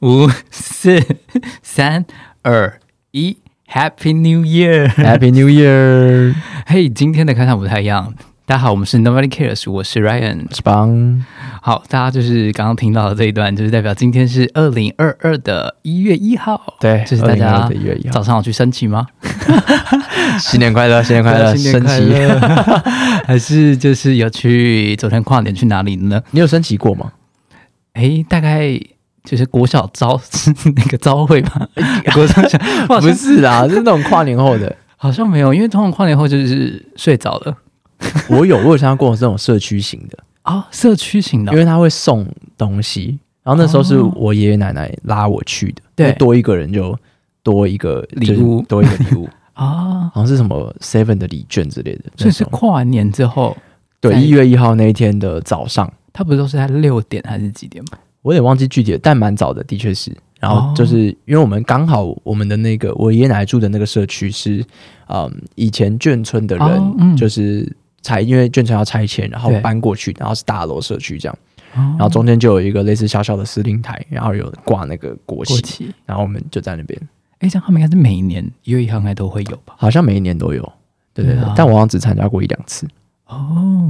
五四三二一，Happy New Year！Happy New Year！嘿今天的开场不太一样。大家好，我们是 Nobody Cares，我是 Ryan。是邦好，大家就是刚刚听到的这一段，就是代表今天是二零二二的一月一号。对，就是大家的一月一号早，上有去升旗吗？新年快乐，新年快乐，新年快升旗。乐！还是就是有去昨天跨年去哪里呢？你有升旗过吗？诶，大概就是国小招 那个招会吧，国小 小不像是啦，是那种跨年后的。好像没有，因为通常跨年后就是睡着了。我有，我有参加过这种社区型的，啊、社区型的。因为他会送东西，然后那时候是我爷爷奶奶拉我去的，对。多一个人就多一个礼物多一个礼物，啊，好像是什么 Seven 的礼券之类的。所以是跨完年之后，对，一月一号那一天的早上，他不是都是在六点还是几点吗？我也忘记具体的，但蛮早的，的确是。然后哦。就是因为我们刚好我们的那个我爷爷奶奶住的那个社区是，嗯，以前眷村的哦人嗯。就是拆，因为眷村要拆迁，然后搬过去，然后是大楼社区这样，然然后中间就有一个类似小小的司令台，然后有挂那个国旗，国旗，然后我们就在那边，哎，这样他们应该是每一年一月一号应该都会有吧？好像每一年都有，对对对，对啊。但我好像只参加过一两次，哦，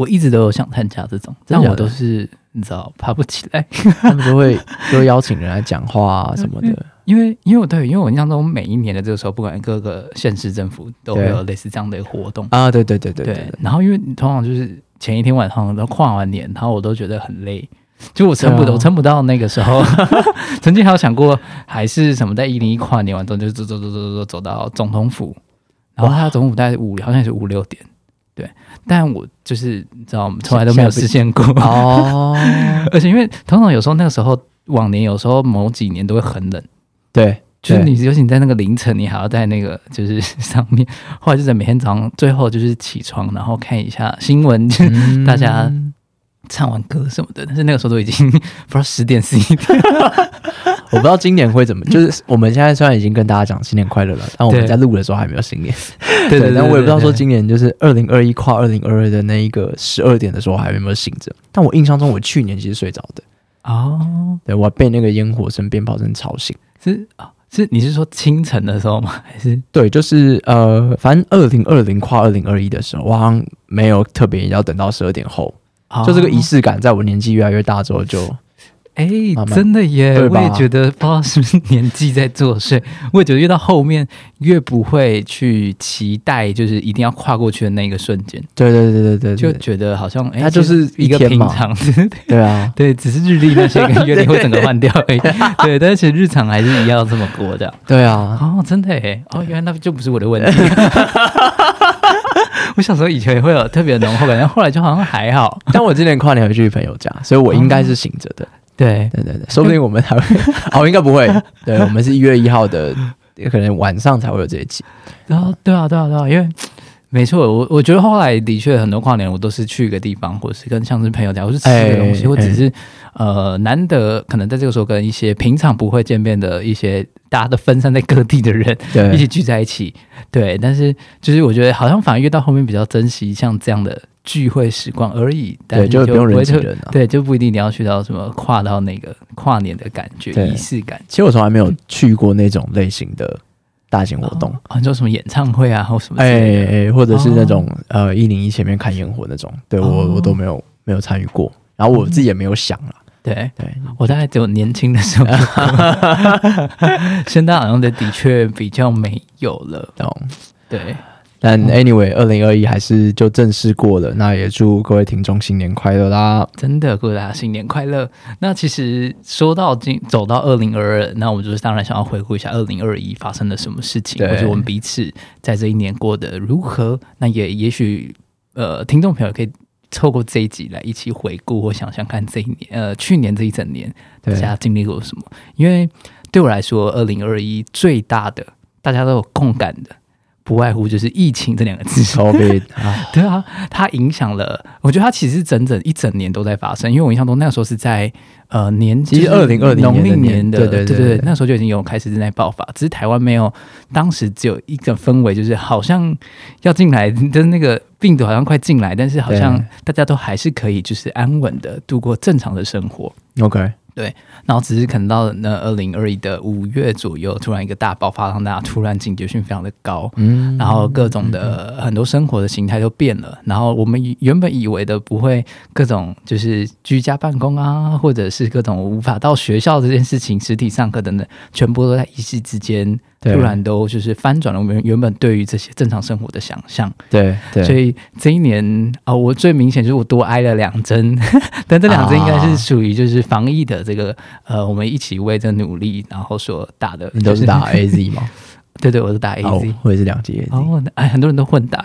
我一直都有想参加这种，但我都是你知道爬不起来。他们都会 都会邀请人来讲话啊什么的，因为因为我对，因为我印象中每一年的这个时候，不管各个县市政府都会有类似这样的活动。啊，对对对对对对，然后因为你通常就是前一天晚上都跨完年，然后我都觉得很累，就我撑不对啊我撑不到那个时候。曾经还有想过，还是什么在一零一跨年完之后就走走走走走走走到总统府，然后他总统府大概五好像也是五六点，对。但我就是你知道，从来都没有实现过。哦，而且因为通常有时候那个时候往年有时候某几年都会很冷。对，就是你，尤其你在那个凌晨，你还要在那个就是 上面，后来就是每天早上最后就是起床，然后看一下新闻，就嗯大家唱完歌什么的。但是那个时候都已经 不知道十点十一点，我不知道今年会怎么，就是我们现在虽然已经跟大家讲新年快乐了，但我们在录的时候还没有新年。对对对，但我也不知道说今年就是二零二一跨二零二二的那一个十二点的时候还有没有醒着。但我印象中我去年其实睡着的，哦，对我被那个烟火声、鞭炮声吵醒。是啊，是你是说清晨的时候吗？还是对，就是呃，反正二零二零跨二零二一的时候，我好像没有特别要等到十二点后，就这个仪哦式感，在我年纪越来越大之后就，哎、真的耶！我也觉得，不知道是不是年纪在作祟。我也觉得越到后面越不会去期待，就是一定要跨过去的那个瞬间，对对对对对就，觉得好像哎，它就是一个平常，对啊，对，只是日历那些跟月历会整个换掉而已。对，但是日常还是一样这么过的。对啊，哦，真的耶！哦，原来那就不是我的问题。我小时候以前也会有特别浓厚感，觉后来就好像还好。但我今年跨年回去朋友家，所以我应该是醒着的。对，对对对，说不定我们还会，哦，应该不会。对，我们是一月一号的，可能晚上才会有这一集。然后对啊，对啊，对啊，因为没错，我我觉得后来的确很多跨年我都是去一个地方，或者是跟像是朋友家，或是吃个东西，哎或只是呃难得可能在这个时候跟一些平常不会见面的一些大家都分散在各地的人 对一起聚在一起。对，但是就是我觉得好像反而越到后面比较珍惜像这样的聚会时光而已，但对，是就不用人挤人啊。对，就不一定你要去到什么跨到那个跨年的感觉、仪式感。其实我从来没有去过那种类型的大型活动，啊，你说什么演唱会啊，或什么之哎？哎，或者是那种呃一零一前面看烟火那种，对我哦我都没有没有参与过，然后我自己也没有想了。对，对，我大概只有年轻的时候 现在好像的的确比较没有了。懂。对，但 anyway，二零二一还是就正式过了，那也祝各位听众新年快乐啦！真的，祝大家新年快乐。那其实说到今走到二零二二，那我们就是当然想要回顾一下二零二一发生了什么事情，或者我们彼此在这一年过得如何。那也也许呃，听众朋友可以。透过这一集来一起回顾或想想看这一年，呃，去年这一整年大家经历过什么？因为对我来说，二零二一最大的大家都有共感的，不外乎就是疫情这两个字。对啊，它影响了，我觉得它其实整整一整年都在发生，因为我印象中那个时候是在呃年，其实就是2020农历年的对对对那时候就已经有开始正在爆发，只是台湾没有，当时只有一个氛围，就是好像要进来，就是那个病毒好像快进来，但是好像大家都还是可以就是安稳的度过正常的生活。OK，然后只是可能到那二零二一的五月左右，突然一个大爆发，让大家突然警觉性非常的高，嗯然后各种的很多生活的形态都变了，然后我们原本以为的不会各种就是居家办公啊，或者是各种无法到学校这件事情，实体上课等等，全部都在一夕之间对突然都就是翻转了我们原本对于这些正常生活的想象。对对，所以这一年啊、我最明显就是我多挨了两针，但这两针应该是属于就是防疫的这个呃，我们一起为这努力，然后所打的，你都是打 A Z 吗？对对，我是打 A 哦 Z。我也是两剂 A Z。哦，哎，很多人都混打，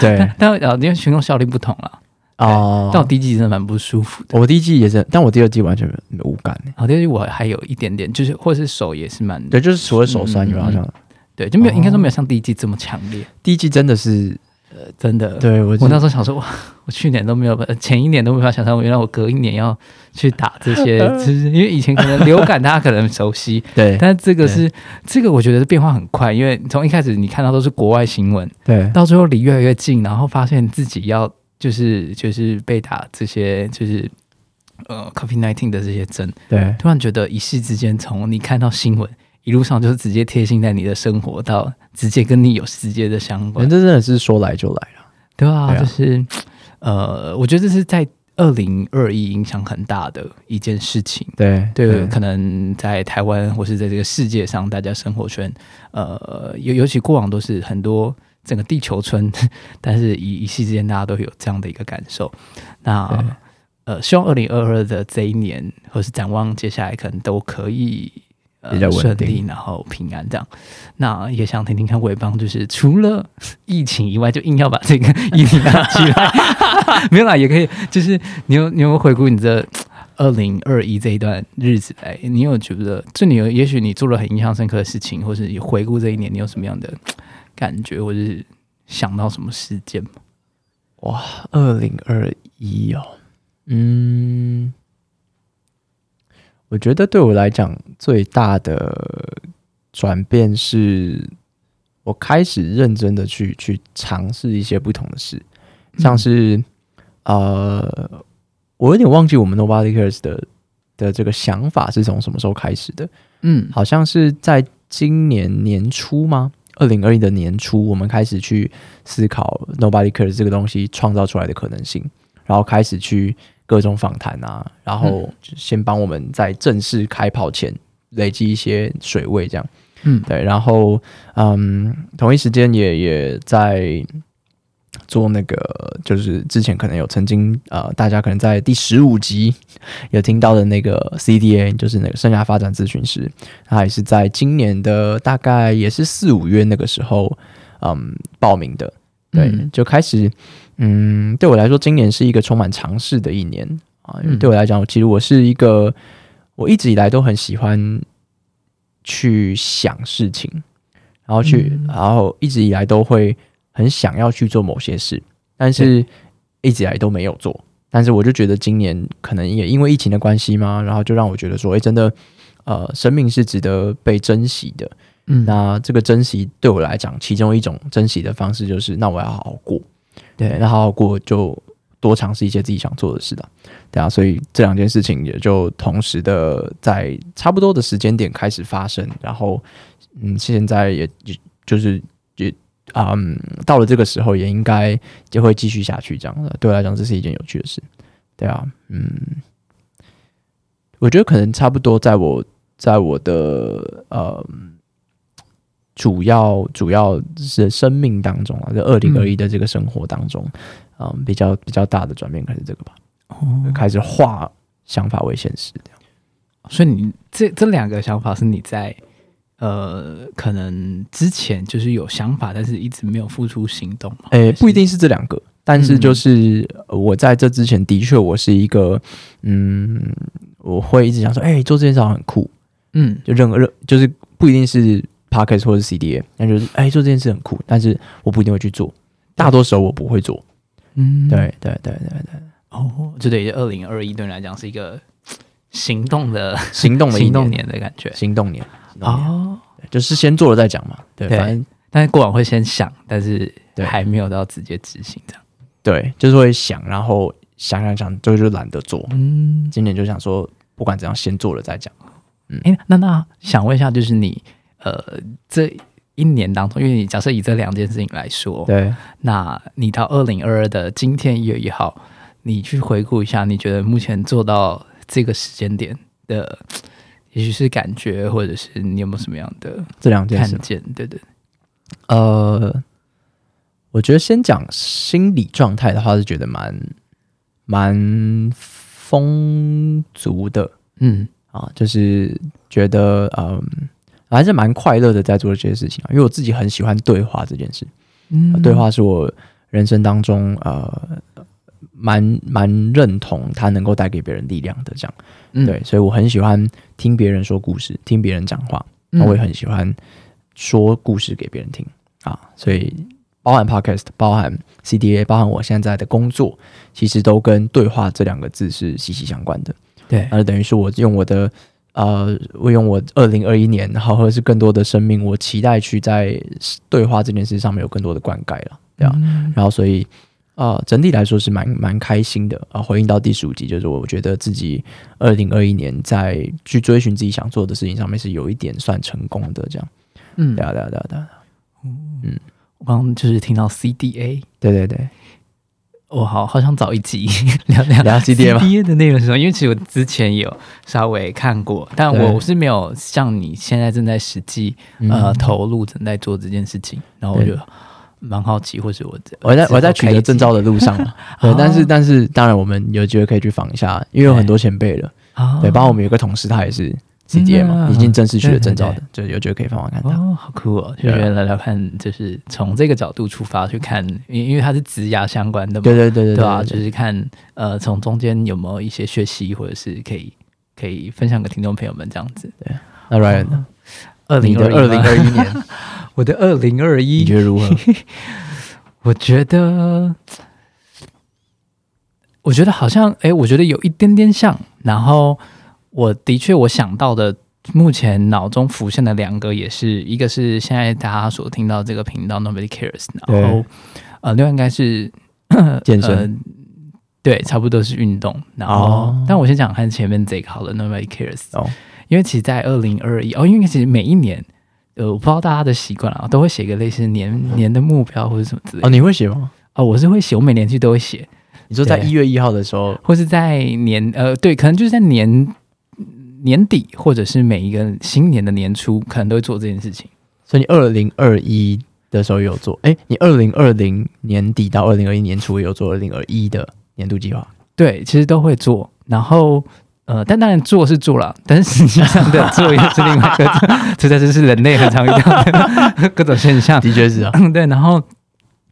对 但但呃，因为群众效率不同了。哦，但我第一季真的蛮不舒服的。我第一季也是，但我第二季完全没有无感欸。然后第二季我还有一点点，就是或者是手也是蛮对，就是除了手酸以外，嗯好像对，就没有、哦应该说没有像第一季这么强烈。第一季真的是，呃真的，对我我那时候想说，哇，我去年都没有，呃前一年都没法想象，原来我隔一年要去打这些，就是因为以前可能流感大家可能熟悉，对但这个是这个，我觉得变化很快，因为从一开始你看到都是国外新闻，对到最后离越来越近，然后发现自己要就是就是被打这些就是呃 COVID nineteen 的这些针，对。突然觉得一夕之间，从你看到新闻一路上就是直接贴心在你的生活，到直接跟你有直接的相关，这真的是说来就来了。对啊，对啊。就是呃，我觉得这是在二零二一影响很大的一件事情。对对，可能在台湾或是在这个世界上，大家生活圈，呃，尤尤其过往都是很多整个地球村，但是一一夕之间，大家都会有这样的一个感受。那呃，希望二零二二的这一年，或是展望接下来，可能都可以。呃顺利，然后平安这样。那也想听听看伟邦，就是除了疫情以外，就硬要把这个议题拿起来，没有啦，也可以。就是你有你有没有回顾你这二零二一这一段日子来，你有觉得，就你有也许你做了很印象深刻的事情，或是你回顾这一年，你有什么样的感觉，或者是想到什么事件吗？哇，二零二一哦，嗯，我觉得对我来讲最大的转变是，我开始认真的去去尝试一些不同的事，像是、呃，我有点忘记我们 Nobody Cares 的的这个想法是从什么时候开始的，嗯。好像是在今年年初吗？二零二一的年初，我们开始去思考 Nobody Cares 这个东西创造出来的可能性，然后开始去各种访谈啊，然后先帮我们在正式开跑前累积一些水位，这样。嗯。对，然后嗯，同一时间也也在做那个，就是之前可能有曾经呃，大家可能在第十五集有听到的那个 CDA，就是那个生涯发展咨询师，他也是在今年的大概也是四五月那个时候，嗯，报名的。对，嗯就开始，嗯，对我来说，今年是一个充满尝试的一年啊。因为嗯对我来讲，其实我是一个，我一直以来都很喜欢去想事情，然后去，嗯然后一直以来都会很想要去做某些事，但是一直以来都没有做。但是我就觉得今年可能也因为疫情的关系嘛，然后就让我觉得说，哎、真的，呃，生命是值得被珍惜的。嗯那这个珍惜对我来讲，其中一种珍惜的方式就是，那我要好好过。对，那好好过就多尝试一些自己想做的事了。对啊，所以这两件事情也就同时的在差不多的时间点开始发生，然后嗯，现在也也就是嗯，到了这个时候也应该就会继续下去，这样的。对我来讲，这是一件有趣的事。对啊，嗯，我觉得可能差不多在我在我的呃。主要主要是生命当中啊，在二零二一的这个生活当中，嗯，比较比较大的转变，可能是这个吧。哦，开始化想法为现实，这样。所以你这这两个想法是你在呃，可能之前就是有想法，但是一直没有付出行动吗？诶、不一定是这两个，但是就是呃我在这之前的确我是一个，嗯，我会一直想说，哎、做这件事好像很酷，嗯。就任何任就是不一定是 podcast 或者是 CDA，那就是哎、做这件事很酷，但是我不一定会去做，大多时候我不会做。嗯，对。对对对对，哦，这对二零二一对你来讲是一个行动的行动的一行动年的感觉。行动年哦。就是先做了再讲嘛。对，对反正但是过往会先想，但是对还没有到直接执行这样。对，就是会想，然后想想想，最后就懒得做。嗯，今年就想说，不管怎样先做了再讲。嗯哎、那那想问一下，就是你呃这一年当中，因为你假设以这两件事情来说，对，那你到二零二二的今天一月一号，你去回顾一下，你觉得目前做到这个时间点的，也许是感觉，或者是你有没有什么样的这两件事，看见？对对，呃，我觉得先讲心理状态的话，是觉得蛮蛮丰足的。嗯。啊，就是觉得嗯，还是蛮快乐的在做这些事情啊，因为我自己很喜欢对话这件事。嗯。对话是我人生当中呃蛮蛮认同他能够带给别人力量的，这样、嗯。对，所以我很喜欢听别人说故事，听别人讲话，我也很喜欢说故事给别人听啊，所以包含 podcast，包含 CDA，包含我现在的工作，其实都跟对话这两个字是息息相关的。对。那就等于是我用我的呃，我用我二零二一年，然后或者是更多的生命，我期待去在对话这件事上面有更多的灌溉了，对啊。嗯。然后所以呃，整体来说是蛮蛮开心的啊、回应到第十五集，就是我觉得自己二零二一年在去追寻自己想做的事情上面是有一点算成功的，这样。嗯。对啊，对啊，对啊，对啊，我刚刚就是听到 CDA，对对对，我好好想找一集。聊聊聊 CDA 的内容是什么？因为其实我之前有稍微看过，但对。我是没有像你现在正在实际呃嗯投入正在做这件事情，然后我就蛮好奇，或是我我在我在取得证照的路上嘛，对，哦。但是但是当然我们有机会可以去访一下，因为有很多前辈了，啊对，包括我们有个同事他也是 CDA 嘛，嗯。已经正式取得证照的，就有机会可以访访看他。哦，好酷哦！就觉得聊聊看，就是从这个角度出发去看，因因为它是职涯相关的嘛，对对对对对啊，就是看呃，从中间有没有一些学习，或者是可以可以分享给听众朋友们这样子。对。那 Ryan 呢？二零二零二，一年，我的二零二一你，觉得如何？我觉得，我觉得好像，哎，我觉得有一点点像。然后，我的确我想到的，目前脑中浮现的两个，也是一个是现在大家所听到这个频道 Nobody Cares，然后呃，另外应该是健身呃对，差不多是运动。然后，哦但我先讲看前面这个好了，Nobody Cares。哦，因为其实，在二零二一哦，因为其实每一年，呃，我不知道大家的习惯啊，都会写一个类似年年的目标或者什么之类的。哦，你会写吗？哦，我是会写，我每年去都会写，你说在一月一号的时候，或是在年呃，对，可能就是在年年底，或者是每一个新年的年初，可能都会做这件事情。所以你二零二一的时候有做，哎，你二零二零年底到二零二一年初有做二零二一的年度计划。对，其实都会做，然后。呃，但当然做是做了，但是实际上的做又是另外一个，这这这是人类很常遇到的各种现象。的确是啊，对，然后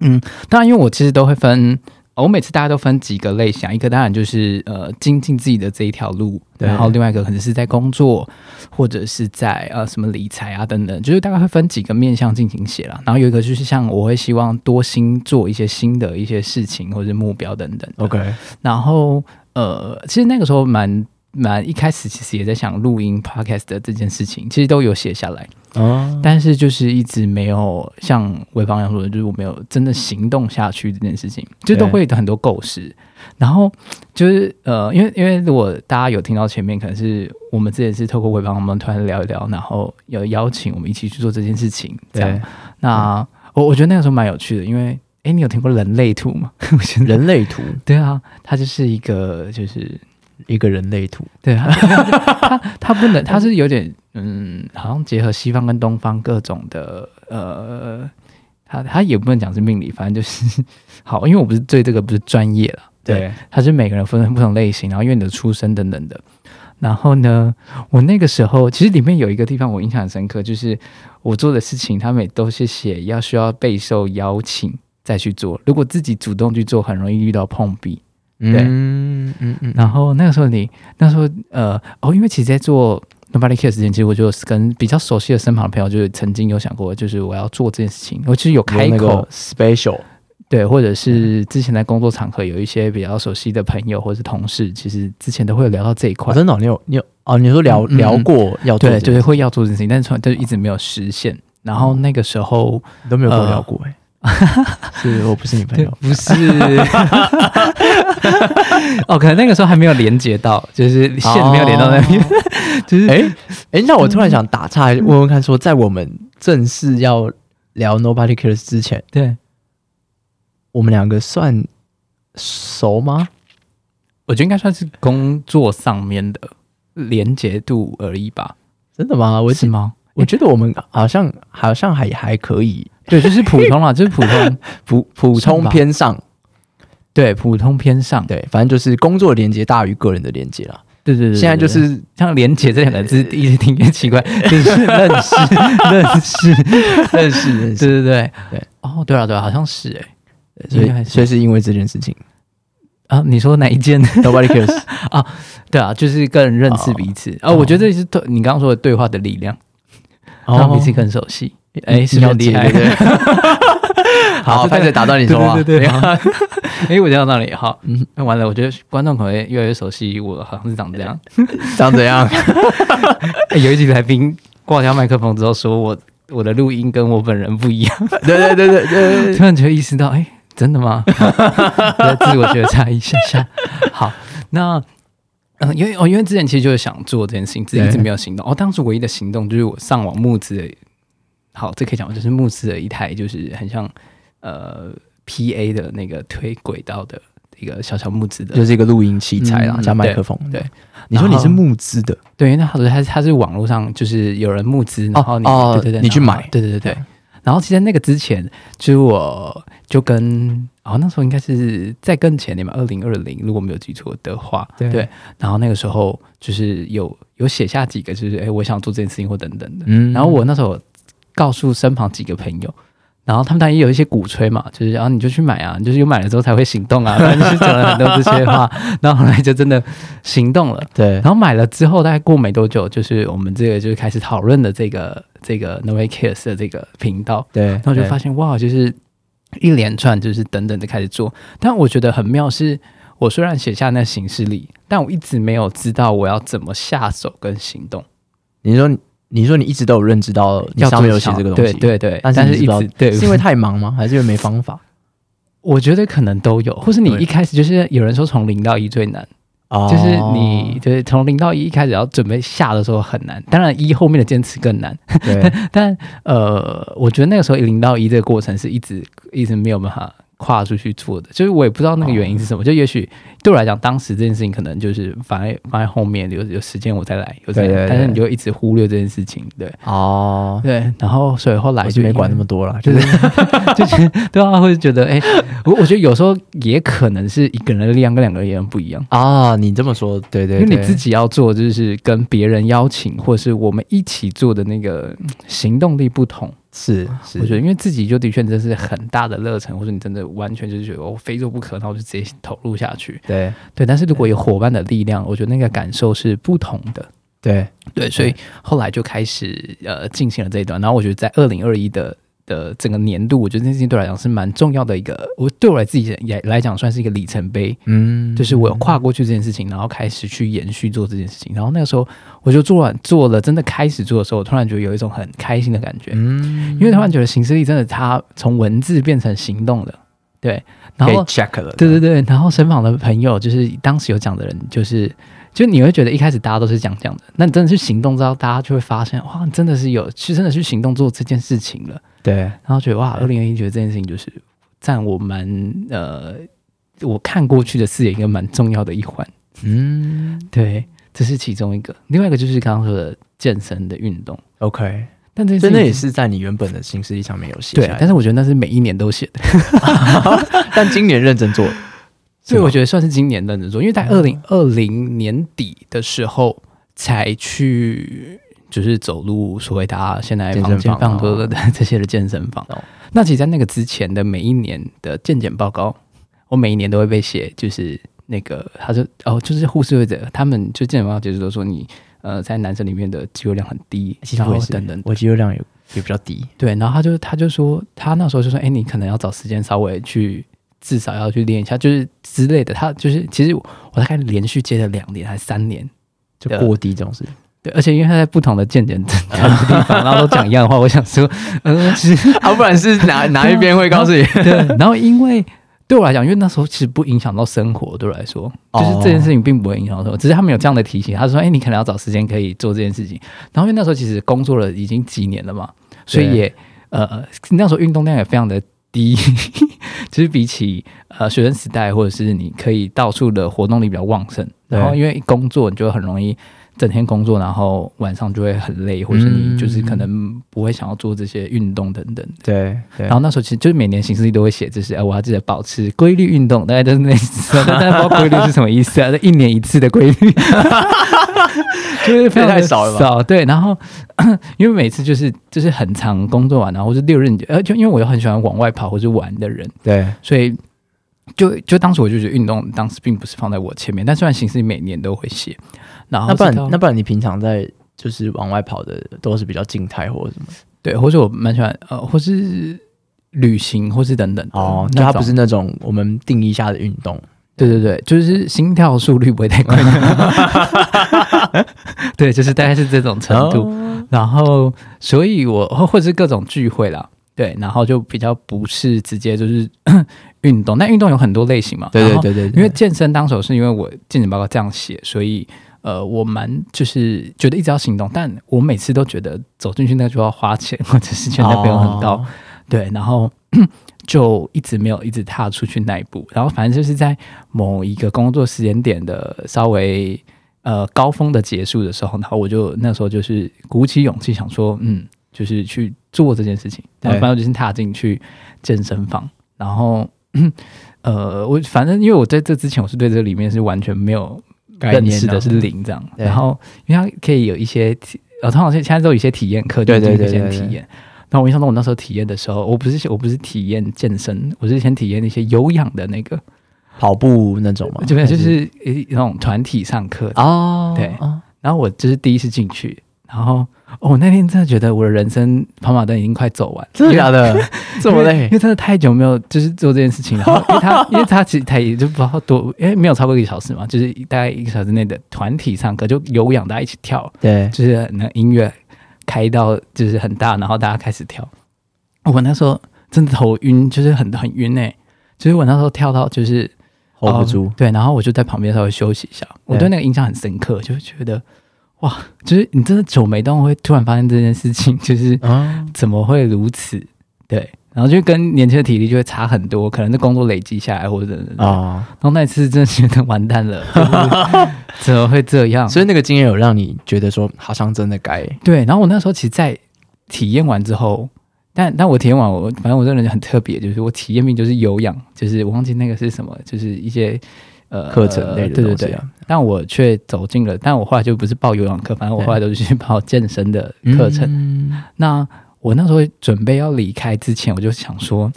嗯，当然，因为我其实都会分，我每次大家都分几个类型，一个当然就是呃精进自己的这一条路，对然后另外一个可能是在工作，或者是在呃什么理财啊等等，就是大概会分几个面向进行写了。然后有一个就是像我会希望多新做一些新的一些事情或者目标等等。OK，然后呃，其实那个时候蛮。蛮一开始其实也在想录音 podcast 的这件事情，其实都有写下来，哦，但是就是一直没有像潍坊一样说的，就是我没有真的行动下去这件事情，就都会有很多构思。然后就是呃，因为因为如果大家有听到前面，可能是我们之前是透过潍坊，我们突然聊一聊，然后有邀请我们一起去做这件事情。这样，，那我我觉得那个时候蛮有趣的，因为诶，你有听过人类图吗？人类图，对啊，它就是一个就是一个人类图，对它，它它 不能，他是有点嗯，好像结合西方跟东方各种的呃，他他也不能讲是命理，反正就是好，因为我不是对这个不是专业了，对，他是每个人分成不同类型，然后因为你的出身等等的。然后呢，我那个时候其实里面有一个地方我印象很深刻，就是我做的事情，他们也都是写要需要备受邀请再去做，如果自己主动去做，很容易遇到碰壁。对。嗯嗯嗯，然后那个时候你那时候呃哦，因为其实在做 Nobody Care 之前，其实我就跟比较熟悉的身旁的朋友，就是曾经有想过，就是我要做这件事情，我其实有开那口，个 special，对，或者是之前在工作场合有一些比较熟悉的朋友或者是同事，其实之前都会有聊到这一块。哦，，真的哦，你有你有哦，你说聊聊过要做对，就是会要做这件事情，但是从来就一直没有实现。然后那个时候，你都没有跟我呃聊过哎，是我不是你朋，友，不是。哦，可能那个时候还没有连接到，就是线没有连到那边，就是哎哎，那我突然想打岔问问看，说在我们正式要聊 Nobody Cares 之前，对，我们两个算熟吗？我觉得应该算是工作上面的连接度而已吧，真的吗？我是吗？我觉得我们好像好像还还可以，对，就是普通啦，就是普通，普普通偏上，对，普通偏上，对，反正就是工作连接大于个人的连接啦。对对对，现在就是像“连结”这两个字，一直听越奇怪，就是认识、认识，认识认识，对对对。对。哦，对了对了，好像是哎、所以所以是因为这件事情。啊，你说哪一件？，Nobody Cares，啊对啊，就是更认识彼此。啊、哦我觉得这是对你刚刚说的对话的力量，哦。让彼此更熟悉。哎，是很厉害？接对不对 好，这个开始打断你对说话，对对对。好 哎，我讲到哪里？好，嗯那完了，我觉得观众可能会越来越熟悉我，好像是长这样。长怎样？哎有一集来宾挂掉麦克风之后，说我我的录音跟我本人不一样。对对对对对对，突然就意识到，哎、真的吗？要自我觉察一下下。好，那嗯、因为哦，因为之前其实就是想做这件事情，只是一直对没有行动。哦，当时唯一的行动就是我上网募资的，好，这可以讲，就是募资的一台，就是很像呃 PA 的那个推轨道的一个小小募资的。就是一个录音器材啦，嗯加麦克风。对，你说你是募资的，对，因为它好像它它是网络上就是有人募资，然后你、哦对对对，你去买对对对对。然后其实那个之前，就是我就跟哦那时候应该是在更前年吧，二零二零，如果没有记错的话，对然后那个时候就是有有写下几个，就是哎我想做这件事情或等等的。嗯然后我那时候告诉身旁几个朋友。然后他们当然也有一些鼓吹嘛，就是然后你就去买啊，你就是有买了之后才会行动啊，反正就是讲了很多这些话，然后后来就真的行动了。对然后买了之后，大概过没多久，就是我们这个就是开始讨论的这个这个 No Way Cares 的这个频道，对，然后就发现哇，就是一连串就是等等的开始做。但我觉得很妙是，我虽然写下那行事历，但我一直没有知道我要怎么下手跟行动。你说你说你一直都有认知到你要上面有写这个东西，对对对，但但是一直对，是因为太忙吗？还是因为没方法？我觉得可能都有，或是你一开始就是有人说从零到一最难。哦就是你对从零到一一开始要准备下的时候很难，当然一后面的坚持更难。对 但呃，我觉得那个时候零到一这个过程是一直一直没有办法跨出去做的，就是我也不知道那个原因是什么。就也许对我来讲，当时这件事情可能就是放在放在后面，有有时间我再来，但是你就一直忽略这件事情，对哦，对。然后所以后来就没管那么多了，就 就是是就是对啊，会觉得哎、我我觉得有时候也可能是一个人的力量跟两个人力量不一样。啊，你这么说，对对，对因为你自己要做，就是跟别人邀请，或者是我们一起做的那个嗯行动力不同。是是，我觉得，因为自己就的确真是很大的热忱，或者你真的完全就是觉得我非做不可，然后就直接投入下去。对对，但是如果有伙伴的力量，我觉得那个感受是不同的。对对，所以后来就开始呃进行了这一段。然后我觉得在二零二一的的整个年度，我觉得这件事情对我来讲是蛮重要的一个，我对我来自己也来讲算是一个里程碑。嗯，就是我有跨过去这件事情，然后开始去延续做这件事情，然后那个时候我就做完做了，真的开始做的时候，我突然觉得有一种很开心的感觉，嗯，因为突然觉得形式力真的它从文字变成行动了，对，然后 check 了，对对对，然后身旁的朋友就是当时有讲的人，就是就你会觉得一开始大家都是讲讲的，那你真的去行动之后，大家就会发现哇，你真的是有去真的去行动做这件事情了，对然后觉得哇，二零二一觉得这件事情就是占我蛮呃我看过去的视野一个蛮重要的一环。嗯对，这是其中一个。另外一个就是刚刚说的健身的运动，，OK，但这真的也是在你原本的新事历上面有写对但是我觉得那是每一年都写的 但今年认真做，所以我觉得算是今年认真做，因为在二零二零年底的时候才去。就是走路所谓大家现在健身房多的这些的健身房。哦。那其实，在那个之前的每一年的健检报告，我每一年都会被写，就是那个他说哦，就是护士会者，他们就健检报告就是都说你呃在男生里面的肌肉量很低，然其实我也是等等我肌肉量也也比较低，对，然后他就他就说，他那时候就说，哎，你可能要找时间稍微去，至少要去练一下，就是之类的。他就是其实我大概连续接了两年还是三年，就过低这种事，对，而且因为他在不同的健检 的地方，然后都讲一样的话，我想说，嗯，其实，啊，不然是哪哪一边会告诉你？对，然后因为对我来讲，因为那时候其实不影响到生活，对我来说，就是这件事情并不会影响到生活，只是他们有这样的提醒，他说，哎，你可能要找时间可以做这件事情。然后因为那时候其实工作了已经几年了嘛，所以也呃那时候运动量也非常的低，其 实比起呃学生时代或者是你可以到处的活动力比较旺盛，然后因为工作你就很容易。整天工作，然后晚上就会很累，或者你就是可能不会想要做这些运动等等。对，然后那时候其实就是每年行事历都会写，就是哎，我要记得保持规律运动，大概都是那思。但不知道规律是什么意思啊？这一年一次的规律，就是非常太少了。少对，然后 因为每次就是就是很长工作完，然后是六日，呃，就因为我又很喜欢往外跑或者玩的人，对，所以就就当时我就觉得运动当时并不是放在我前面，但虽然行事历每年都会写。那不然那不然你平常在就是往外跑的都是比较静态或者什么？对，或者我蛮喜欢呃，或是旅行，或是等等哦。那它不是那种我们定义下的运动。对对对，就是心跳速率不会太快。对，就是大概是这种程度。然后，所以我或者是各种聚会啦，对，然后就比较不是直接就是 运动。但运动有很多类型嘛。对对对对，因为健身当手是因为我健身报告这样写，所以。呃，我蛮就是觉得一直要行动，但我每次都觉得走进去那就要花钱，或者是觉得费用很高，对，然后 就一直没有一直踏出去那一步。然后反正就是在某一个工作时间点的稍微呃高峰的结束的时候，然后我就那时候就是鼓起勇气想说，嗯，就是去做这件事情。然后反正就是踏进去健身房，然后呃，我反正因为我在这之前我是对这里面是完全没有。认识的是零这样，然后因为它可以有一些，呃，通常现现在都有一些体验课，就进去先体验。那我印象中，我那时候体验的时候，我不是我不是体验健身，我是先体验那些有氧的那个跑步那种嘛，就就是那种团体上课哦，对，然后我就是第一次进去，然后。我那天真的觉得我的人生跑马灯已经快走完，真的假的？这么累？因为真的太久没有就是做这件事情，然后因为他 因为他其实他也就不知道多，因为没有超过一个小时嘛，就是大概一个小时内的团体唱歌，就有氧大家一起跳，对，就是那音乐开到就是很大，然后大家开始跳。我那时候真的头晕，就是很很晕诶，就是我那时候跳到就是 hold 不住，对，然后我就在旁边稍微休息一下，我对那个印象很深刻，就觉得。哇，就是你真的久没动，会突然发现这件事情，就是怎么会如此？对，然后就跟年轻的体力就会差很多，可能是工作累积下来，或者啊，然后那一次真的觉得完蛋了，怎么会这样？所以那个经验有让你觉得说，好像真的该对。然后我那时候其实，在体验完之后，但但我体验完，我反正我这个人很特别，就是我体验命就是有氧，就是我忘记那个是什么，就是一些。呃，课程类的东西，但我却走进了。但我后来就不是报游泳课，反正我后来都是去报健身的课程。那我那时候准备要离开之前，我就想说，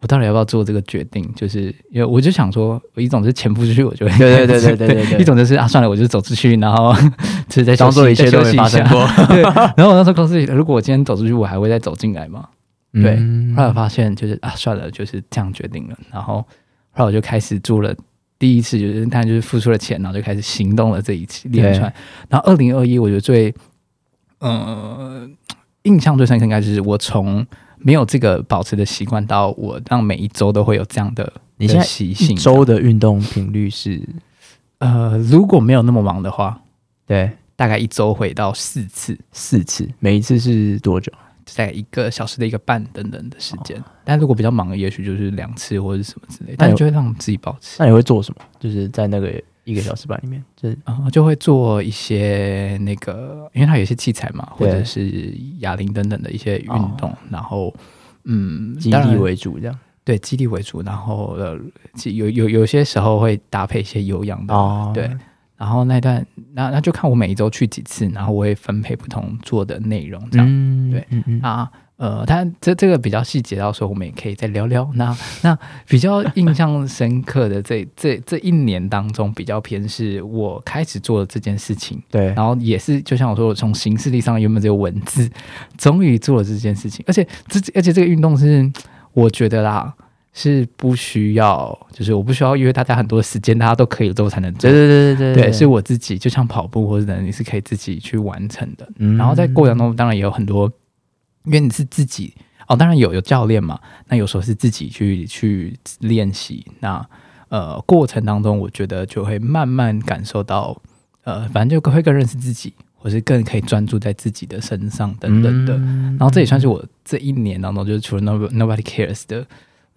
我到底要不要做这个决定？就是因为我就想说，一种是潜伏出去，我就会对对对对对对；一种就是啊，算了，我就走出去，然后 就是在当做一切都没发生过。对。然后我那时候告诉自己，如果我今天走出去，我还会再走进来吗？对。后来发现就是啊，算了，就是这样决定了。然后后来我就开始做了。第一次就是，他就是付出了钱，然后就开始行动了这一次连串。然后二零二一，我觉得最呃印象最深刻应该就是我从没有这个保持的习惯，到我让每一周都会有这样的你现在习性。周的运动频率是呃，如果没有那么忙的话，对，大概一周会到四次，四次，每一次是多久？在一个小时的一个半等等的时间，但如果比较忙，也许就是两次或者什么之类，但就会让自己保持。那你会做什么？就是在那个一个小时半里面，就啊，就会做一些那个，因为它有些器材嘛，或者是哑铃等等的一些运动，然后嗯，激励为主这样，对，激励为主，然后呃，有有有些时候会搭配一些有氧的，对。然后那段，那那就看我每一周去几次，然后我会分配不同做的内容，这样对啊，呃，但这这个比较细节，到时候我们也可以再聊聊。那 那比较印象深刻的这这这一年当中，比较偏是我开始做的这件事情，对，然后也是就像我说，我从形式力上原本只有文字，终于做了这件事情，而且这而且这个运动是我觉得啦。是不需要，就是我不需要约大家很多时间，大家都可以之后才能做。对对对对对对，是我自己，就像跑步或者你是可以自己去完成的。嗯然后在过程中，当然也有很多，因为你是自己哦，当然有有教练嘛，那有时候是自己去去练习。那呃，过程当中，我觉得就会慢慢感受到，呃，反正就会更认识自己，或是更可以专注在自己的身上等等的。嗯然后这也算是我这一年当中，就是除了 Nobody Nobody Cares 的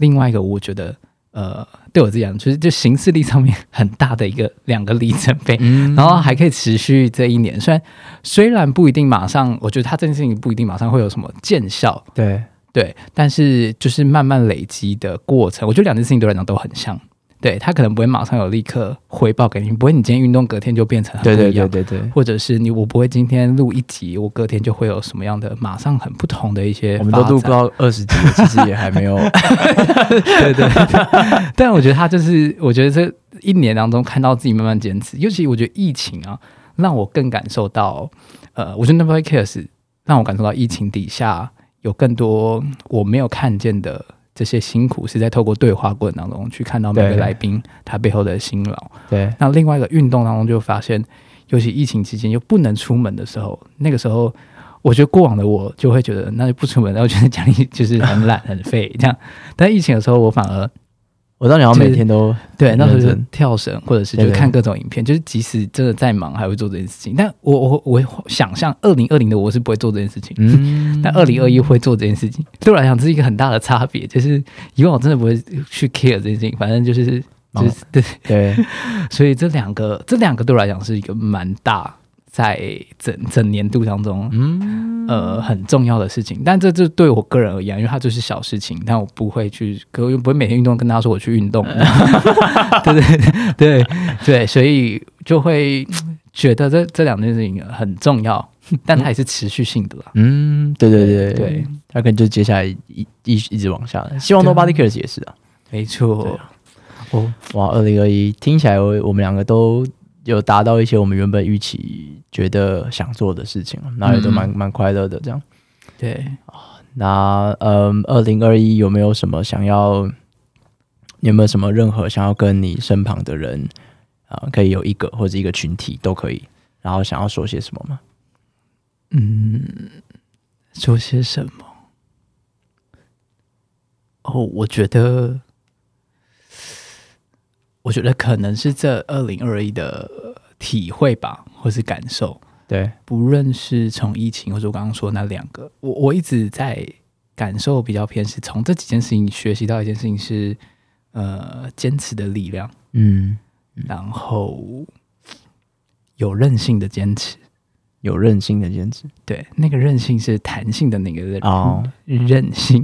另外一个，我觉得呃，对我自己讲，就是就行事力上面很大的一个两个里程碑。嗯然后还可以持续这一年，虽然虽然不一定马上，我觉得他这件事情不一定马上会有什么见效，对对，但是就是慢慢累积的过程，我觉得两件事情对我来讲都很像。对他可能不会马上有立刻回报给你，不会你今天运动隔天就变成很对对对对对，或者是你我不会今天录一集，我隔天就会有什么样的马上很不同的一些我们都录到二十集，其实也还没有。对对对，但我觉得他就是，我觉得这一年当中看到自己慢慢坚持，尤其我觉得疫情啊，让我更感受到，呃，我觉得 Nobody Cares 让我感受到疫情底下有更多我没有看见的这些辛苦，是在透过对话过程当中去看到每个来宾他背后的辛劳。对那另外一个运动当中就发现，尤其疫情期间又不能出门的时候，那个时候。我觉得过往的我就会觉得，那就不出门，然后觉得家里就是很懒很废这样。但疫情的时候，我反而我知道你要就是每天都对，那时候就认真。跳绳，或者是就看各种影片，就是即使真的再忙，还会做这件事情。但我我我会想象二零二零的我是不会做这件事情，嗯，但二零二一会做这件事情。对我来讲，这是一个很大的差别，就是以往我真的不会去 care 这件事情，反正就是就是对，对。所以这两个这两个对我来讲是一个蛮大在整整年度当中，嗯呃，很重要的事情。但这这对我个人而言，因为它就是小事情，但我不会去，可我又不会每天运动跟大家说我去运动，对对对对，所以就会嗯觉得这这两件事情很重要，但它也是持续性的啦。嗯，对对对对，他可能就接下来一一一直往下的。希望 Nobody Cares 也是啊。没错对，哦，哇，二零二一听起来我我们两个都有达到一些我们原本预期觉得想做的事情，然后也都蛮蛮、快乐的这样。对，那嗯，二零二一有没有什么想要？有没有什么任何想要跟你身旁的人啊、可以有一个或者一个群体都可以，然后想要说些什么吗？嗯，说些什么？哦，我觉得，我觉得可能是这二零二一的体会吧，或是感受。对，不论是从疫情，或者我刚刚说那两个，我我一直在感受比较偏是从这几件事情学习到一件事情是，呃，坚持的力量，嗯，然后有韧性的坚持。有韧性的坚持。对，那个韧性是弹性的那个韧哦，韧性，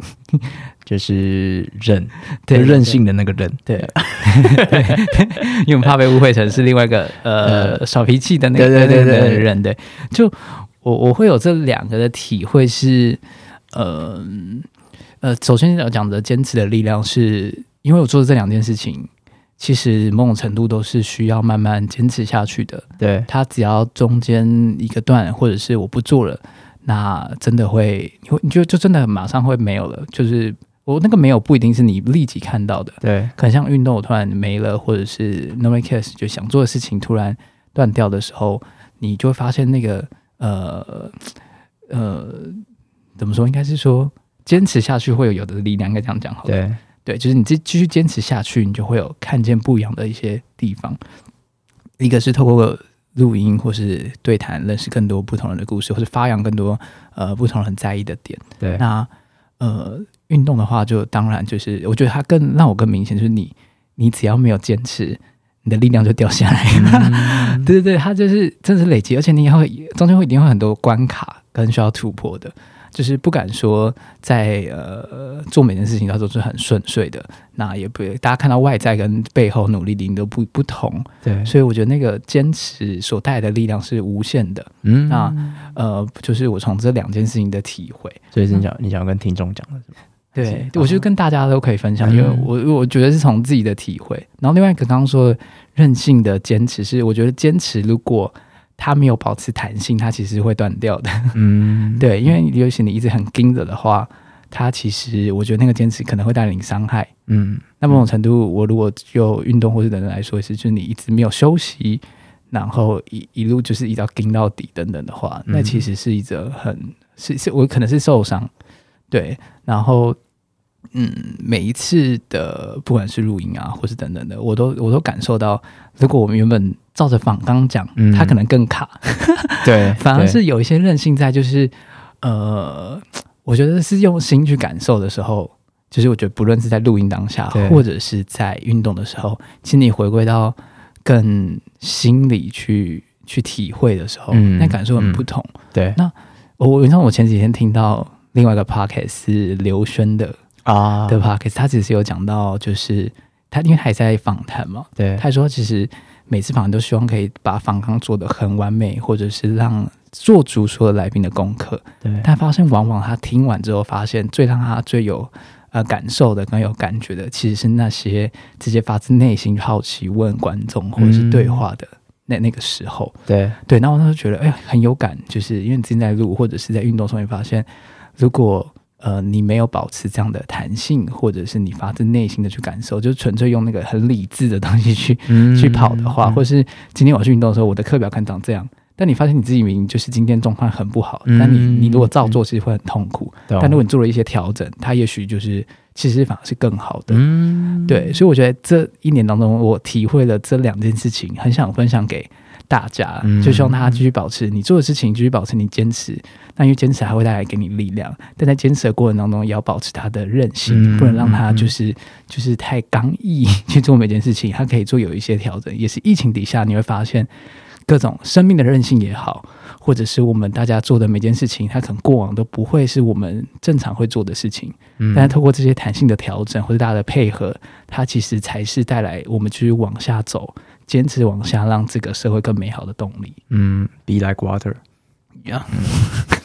就是韧，对韧性的那个韧。对，对，因为我们怕被误会成是另外一个呃小脾气的那个对对对对那个人，对，就我我会有这两个的体会是，呃呃，首先要讲的坚持的力量是，因为我做的这两件事情，其实某种程度都是需要慢慢坚持下去的。对，它只要中间一个段，或者是我不做了，那真的会，你会你就就真的马上会没有了。就是我那个没有不一定是你立即看到的，对，可能像运动我突然没了，或者是 no one cares 就想做的事情突然断掉的时候，你就会发现那个呃呃怎么说？应该是说坚持下去会有有的力量，应该这样讲好了。对，对，就是你继继续坚持下去，你就会有看见不一样的一些地方。一个是透过录音或是对谈，认识更多不同人的故事，或是发扬更多呃不同人在意的点。对，那呃，运动的话，就当然就是我觉得它更让我更明显，就是你你只要没有坚持，你的力量就掉下来了。嗯 对对对，它就是真的是累积，而且你也会中间会一定会很多关卡跟需要突破的。就是不敢说在呃做每件事情它都是很顺遂的，那也不大家看到外在跟背后努力的都不不同，对，所以我觉得那个坚持所带来的力量是无限的。嗯那呃，就是我从这两件事情的体会，所以你想你想要跟听众讲的是吗？对，我觉得跟大家都可以分享，嗯因为我我觉得是从自己的体会。然后另外一个刚刚说的任性的坚持，是我觉得坚持如果它没有保持弹性，它其实会断掉的。嗯，对，因为尤其你一直很盯着的话，它其实我觉得那个坚持可能会带领伤害。嗯，那某种程度，我如果就运动或者等等来说，是就是你一直没有休息，然后一一路就是一直盯到底等等的话，那其实是一则很是是我可能是受伤，对，然后嗯，每一次的不管是录音啊，或是等等的，我都我都感受到，如果我们原本照着仿刚讲，嗯。它可能更卡，对，反而是有一些韧性在，就是呃，我觉得是用心去感受的时候，就是我觉得不论是在录音当下，或者是在运动的时候，其实你回归到更心里去去体会的时候，嗯那感受很不同。对。那我你知道，我前几天听到另外一个 podcast 是刘轩的啊。的 podcast，他只是有讲到，就是他因为还在访谈嘛，对。他说其实每次访谈都希望可以把访谈做得很完美，或者是让做足所有来宾的功课。对。但发现往往他听完之后，发现最让他最有呃感受的、更有感觉的，其实是那些直接发自内心好奇问观众或者是对话的那那个时候。对。对，然后我那时候觉得，哎呀，很有感，就是因为你之前在录或者是在运动的时候，你发现，如果呃你没有保持这样的弹性，或者是你发自内心的去感受，就纯粹用那个很理智的东西去、嗯去跑的话，嗯或是今天我去运动的时候，我的课表可能长这样。但你发现你自己明明就是今天状况很不好，嗯但你你如果照做，其实会很痛苦。懂但如果你做了一些调整，它也许就是其实反而是更好的。嗯对，所以我觉得这一年当中，我体会了这两件事情，很想分享给大家，嗯就希望大家继续保持你做的事情，继续保持你坚持。那因为坚持还会带来给你力量，但在坚持的过程当中，也要保持它的韧性，嗯不能让它就是就是太刚毅 去做每件事情，它可以做有一些调整。也是疫情底下，你会发现各种生命的韧性也好。或者是我们大家做的每件事情，它可能过往都不会是我们正常会做的事情，嗯但是透过这些弹性的调整或者大家的配合，它其实才是带来我们继续往下走、坚持往下，让这个社会更美好的动力。嗯，be like water，呀、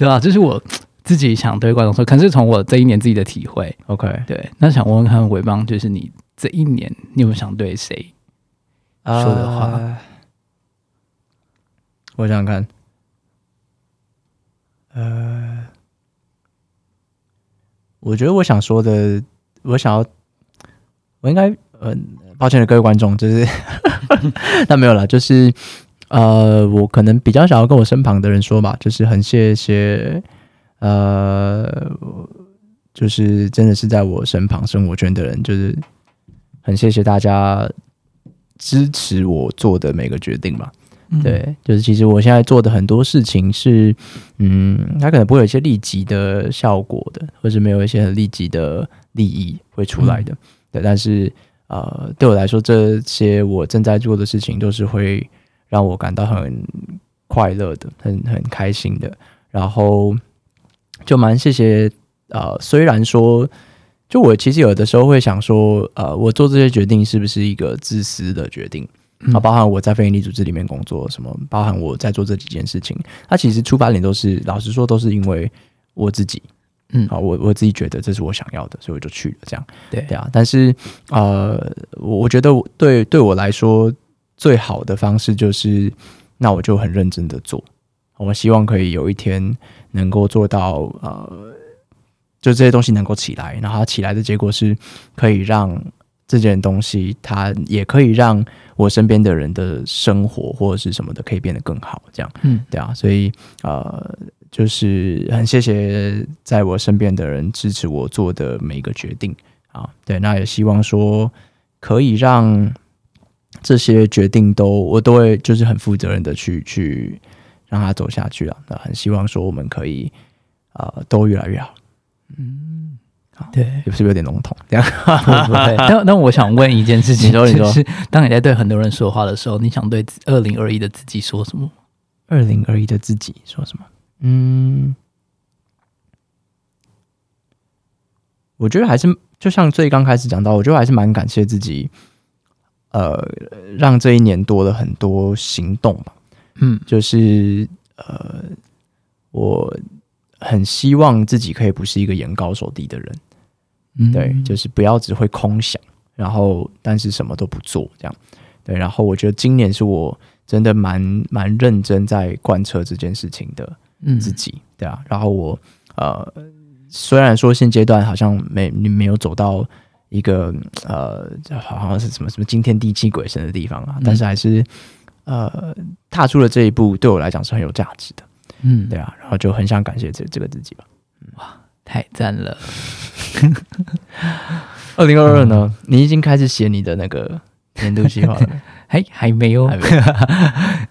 对啊，这是我自己想对观众说，可能是从我这一年自己的体会。OK，对，那想问问看伟邦，就是你这一年，你有没有想对谁？说的话呃我想想看，呃，我觉得我想说的，我想要，我应该，呃，抱歉的各位观众，就是，那没有了，就是，呃，我可能比较想要跟我身旁的人说吧，就是很谢谢，呃，就是真的是在我身旁生活圈的人，就是很谢谢大家支持我做的每个决定吧。嗯，对，就是其实我现在做的很多事情是，嗯，它可能不会有一些立即的效果的，或是没有一些很立即的利益会出来的。对，但是呃，对我来说，这些我正在做的事情都是会让我感到很快乐的，很很开心的。然后就蛮谢谢呃，虽然说。就我其实有的时候会想说，呃，我做这些决定是不是一个自私的决定？嗯啊，包含我在非营利组织里面工作，什么，包含我在做这几件事情，它其实出发点都是，老实说，都是因为我自己，嗯啊，我我自己觉得这是我想要的，所以我就去了，这样，对对啊。但是，呃，我我觉得对对我来说，最好的方式就是，那我就很认真的做，我希望可以有一天能够做到，呃，就这些东西能够起来，然后它起来的结果是可以让这件东西，它也可以让我身边的人的生活或者是什么的可以变得更好，这样。嗯。对啊，所以呃，就是很谢谢在我身边的人支持我做的每一个决定。啊，对，那也希望说可以让这些决定都我都会就是很负责任的去去让他走下去啊，那很希望说我们可以呃都越来越好，嗯对，是不是有点笼统？这样不不会。那那我想问一件事情，你说你说就是当你在对很多人说话的时候，你想对二零二一的自己说什么？二零二一的自己说什么？嗯，我觉得还是就像最刚开始讲到，我觉得还是蛮感谢自己，呃，让这一年多了很多行动吧。嗯就是呃，我很希望自己可以不是一个眼高手低的人，嗯对，就是不要只会空想，然后但是什么都不做这样。对，然后我觉得今年是我真的蛮蛮认真在贯彻这件事情的嗯自己，对啊。然后我呃虽然说现阶段好像没你没有走到一个呃，好像是什么什么惊天地泣鬼神的地方啊，但是还是呃踏出了这一步，对我来讲是很有价值的。嗯，对啊，然后就很想感谢这这个自己吧。哇太赞了。二零二二呢，你已经开始写你的那个年度计划了没？还还没有，还没有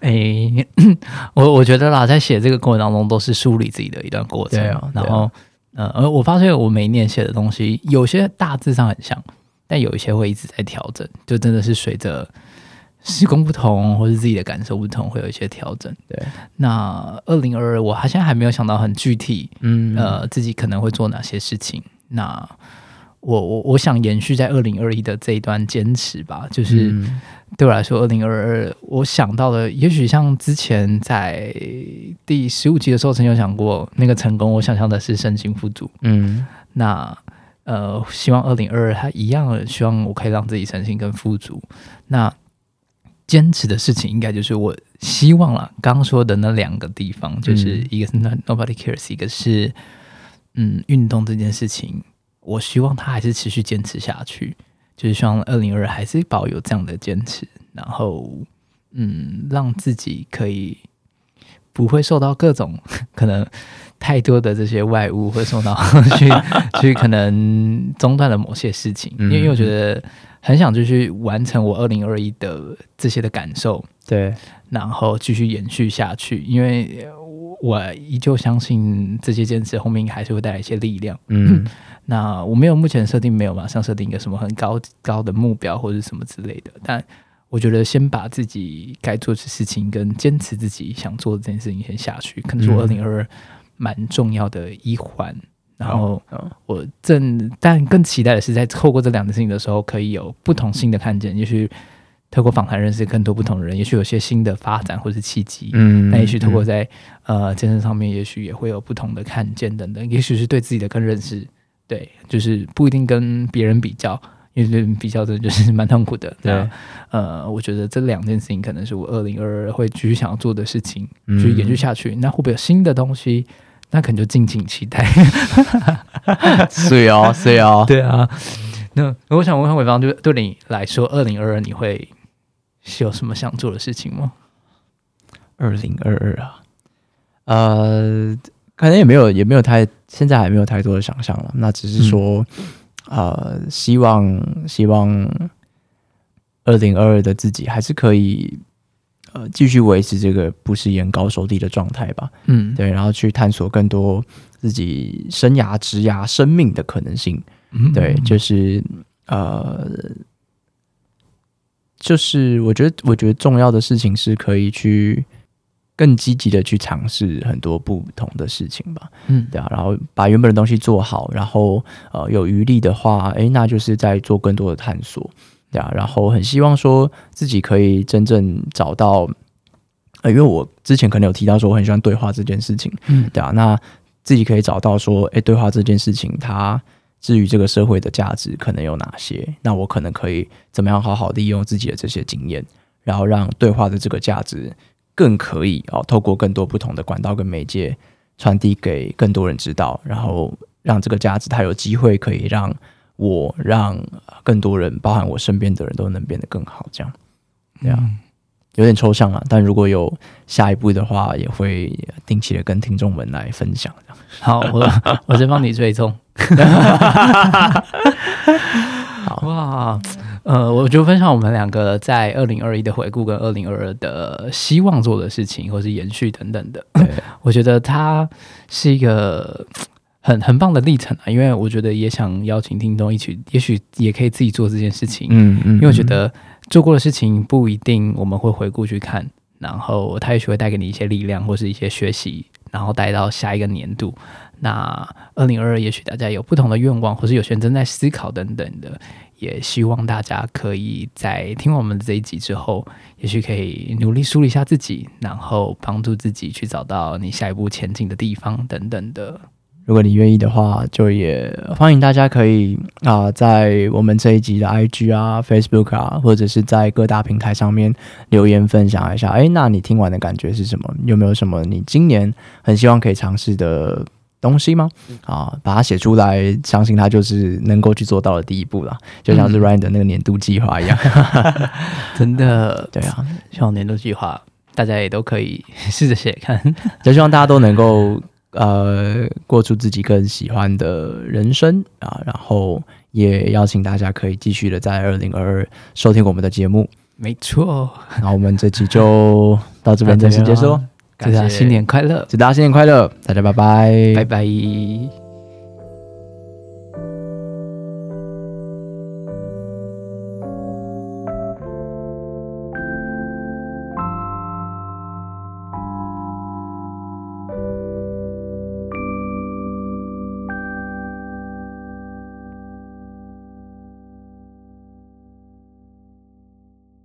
哎、我我觉得啦，在写这个过程当中，都是梳理自己的一段过程。对啊对啊然后，呃，而我发现我每一年写的东西，有些大致上很像，但有一些会一直在调整，就真的是随着时空不同，或是自己的感受不同，会有一些调整。对，那二零二二，我还现在还没有想到很具体，嗯呃，自己可能会做哪些事情。那我我我想延续在二零二一的这一段坚持吧，就是。嗯对我来说，二零二二，我想到了，也许像之前在第十五集的时候，曾有想过，那个成功，我想象的是身心富足。嗯那呃，希望二零二二它一样，希望我可以让自己身心更富足。那坚持的事情，应该就是我希望了。刚刚说的那两个地方，就是嗯一个是 nobody cares，一个是嗯运动这件事情，我希望他还是持续坚持下去。就是希望二零二还是保有这样的坚持，然后嗯，让自己可以不会受到各种 可能太多的这些外物会受到 去去可能中断了某些事情，因为因为我觉得很想继续完成我二零二一的这些的感受，对，然后继续延续下去，因为我依旧相信这些坚持后面还是会带来一些力量。嗯 那我没有目前设定没有马上设定一个什么很高高的目标或者什么之类的，但我觉得先把自己该做的事情跟坚持自己想做的这件事情先下去，可能是我二嗯零二二蛮重要的一环。然后哦我正但更期待的是，在透过这两件事情的时候，可以有不同新的看见，也许透过访谈认识更多不同的人，也许有些新的发展或是契机。嗯那也许透过在呃健身上面，也许也会有不同的看见等等，也许是对自己的更认识，对，就是不一定跟别人比较，因为比较真的就是蛮痛苦的。对那呃，我觉得这两件事情可能是我二零二二会继续想要做的事情，嗯继续延续下去。那会不会有新的东西？那可能就敬请期待。是哦是哦，对啊，那我想问伟芳，就对你来说，二零二二你会是有什么想做的事情吗？二零二二啊，呃，可能也没有也没有太现在还没有太多的想象了，那只是说，呃，希望希望二零二二的自己还是可以。呃，继续维持这个不是眼高手低的状态吧，嗯，对，然后去探索更多自己生涯、职涯、生命的可能性，嗯。对，就是呃，就是我觉得，我觉得重要的事情是可以去更积极的去尝试很多不同的事情吧，嗯。对啊，然后把原本的东西做好，然后呃有余力的话，诶，那就是在做更多的探索，对啊，然后很希望说自己可以真正找到。呃，因为我之前可能有提到说我很喜欢对话这件事情，嗯。对啊，那自己可以找到说，诶，对话这件事情，它至于这个社会的价值可能有哪些？那我可能可以怎么样好好利用自己的这些经验，然后让对话的这个价值更可以哦，透过更多不同的管道跟媒介传递给更多人知道，然后让这个价值它有机会可以让我让更多人，包含我身边的人都能变得更好，这样，对啊。有点抽象啊，但如果有下一步的话，也会定期的跟听众们来分享。好，我我先帮你追踪。好 哇，呃，我就分享我们两个在二零二一的回顾跟二零二二的希望做的事情，或是延续等等的。我觉得它是一个很很棒的历程啊，因为我觉得也想邀请听众一起，也许也可以自己做这件事情。嗯嗯因为我觉得做过的事情不一定我们会回顾去看，然后它也许会带给你一些力量或是一些学习，然后带到下一个年度。那二零二二，也许大家有不同的愿望，或是有些人正在思考等等的，也希望大家可以在听完我们这一集之后，也许可以努力梳理一下自己，然后帮助自己去找到你下一步前进的地方等等的。如果你愿意的话，就也欢迎大家可以啊、在我们这一集的 IG 啊、Facebook 啊，或者是在各大平台上面留言分享一下。诶，那你听完的感觉是什么？有没有什么你今年很希望可以尝试的东西吗？啊，把它写出来，相信它就是能够去做到的第一步了。就像是嗯 Ryan 的那个年度计划一样。真的，对啊，希望年度计划大家也都可以试着写看。就希望大家都能够呃过出自己更喜欢的人生啊，然后也邀请大家可以继续的在二零二二收听我们的节目。没错，那我们这期就到这边正式结束，祝大家新年快乐，祝大家新年快乐，大家拜拜，拜拜。